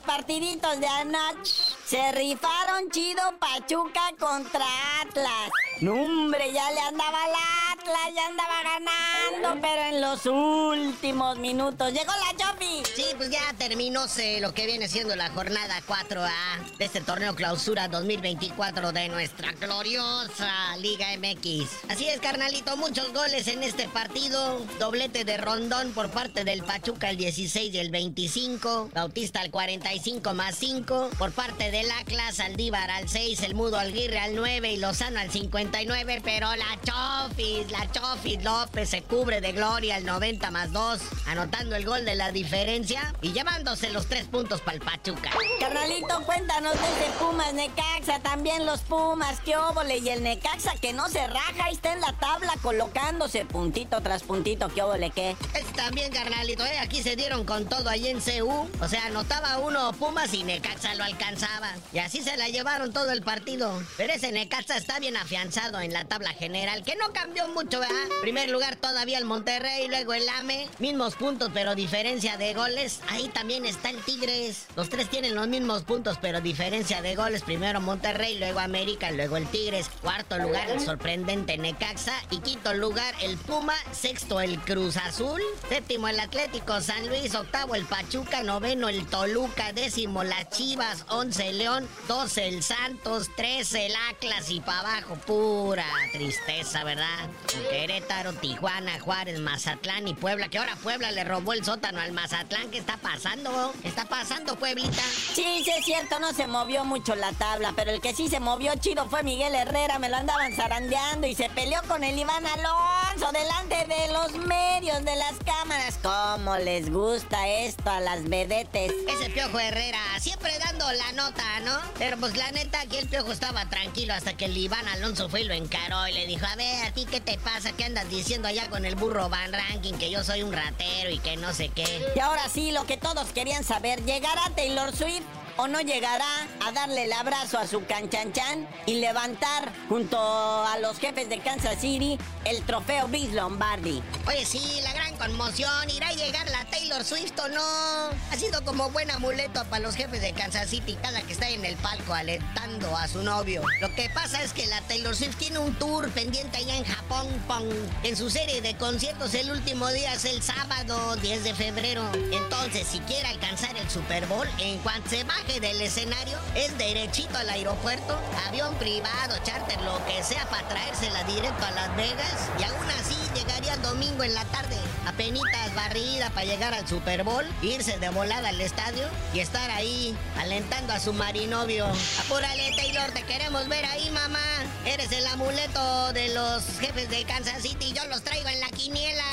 partiditos de anoche. Se rifaron chido Pachuca contra Atlas. No, hombre, ya le andaba al Atlas, ya andaba ganando, pero en los últimos minutos llegó la. Sí, pues ya terminóse lo que viene siendo la jornada 4A de este torneo clausura 2024 de nuestra gloriosa Liga MX. Así es, carnalito, muchos goles en este partido. Doblete de Rondón por parte del Pachuca el 16 y el 25. Bautista al 45 más 5. Por parte del Atlas, Aldívar al 6, el Mudo Alguirre al 9 y Lozano al 59. Pero la Chofis, la Chofis López se cubre de gloria al 90 más 2. Anotando el gol de la diferencia y llevándose los 3 puntos para el Pachuca. Carnalito, cuéntanos desde Pumas, Necaxa, también los Pumas, qué óvole. Y el Necaxa que no se raja, ahí está en la tabla colocándose puntito tras puntito, qué óvole, qué. Es también, carnalito, ¿eh? aquí se dieron con todo ahí en CU. O sea, anotaba uno Pumas y Necaxa lo alcanzaba. Y así se la llevaron todo el partido. Pero ese Necaxa está bien afianzado en la tabla general, que no cambió mucho, ¿verdad? Primer lugar todavía el Monterrey, luego el AME. Mismos puntos, pero diferencia de Ahí también está el Tigres. Los tres tienen los mismos puntos, pero diferencia de goles. Primero Monterrey, luego América, luego el Tigres. Cuarto lugar el sorprendente Necaxa. Y quinto lugar el Puma. Sexto el Cruz Azul. Séptimo el Atlético San Luis. Octavo el Pachuca. Noveno el Toluca. Décimo las Chivas. Once el León. Doce el Santos. Trece el Atlas. Y para abajo pura tristeza, ¿verdad? Querétaro, Tijuana, Juárez, Mazatlán y Puebla. Que ahora Puebla le robó el sótano al Mazatlán. ¿Qué está pasando? ¿Qué está pasando, Pueblita? Sí, sí es cierto, no se movió mucho la tabla, pero el que sí se movió chido fue Miguel Herrera, me lo andaban zarandeando y se peleó con el Iván Alonso delante de los medios, de las cámaras. ¿Cómo les gusta esto a las vedetes? Ese Piojo Herrera, siempre dando la nota, ¿no? Pero pues la neta, aquí el Piojo estaba tranquilo hasta que el Iván Alonso fue y lo encaró y le dijo, a ver, ¿a ti qué te pasa? ¿Qué andas diciendo allá con el burro Van Ranking? Que yo soy un ratero y que no sé qué. Y ahora sí, lo que todos querían saber, ¿llegará Taylor Swift? ¿O no llegará a darle el abrazo a su canchanchan y levantar junto a los jefes de Kansas City el trofeo Vince Lombardi? Oye, sí, la gran conmoción. ¿Irá a llegar la Taylor Swift o no? Ha sido como buen amuleto para los jefes de Kansas City cada que está en el palco alentando a su novio. Lo que pasa es que la Taylor Swift tiene un tour pendiente allá en Japón, pong. En su serie de conciertos el último día es el sábado 10 de febrero. Entonces, si quiere alcanzar el Super Bowl, en cuanto se del escenario, es derechito al aeropuerto, avión privado, charter, lo que sea para traérsela directo a Las Vegas. Y aún así llegaría domingo en la tarde, apenitas barrida para llegar al Super Bowl, irse de volada al estadio y estar ahí alentando a su marinovio. Apúrale, Taylor, te queremos ver ahí, mamá. Eres el amuleto de los jefes de Kansas City, yo los traigo en la quiniela.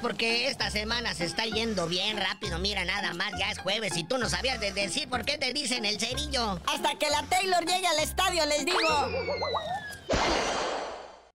Porque esta semana se está yendo bien rápido. Mira, nada más, ya es jueves y tú no sabías de decir por qué te dicen el cerillo. Hasta que la Taylor llegue al estadio, les digo.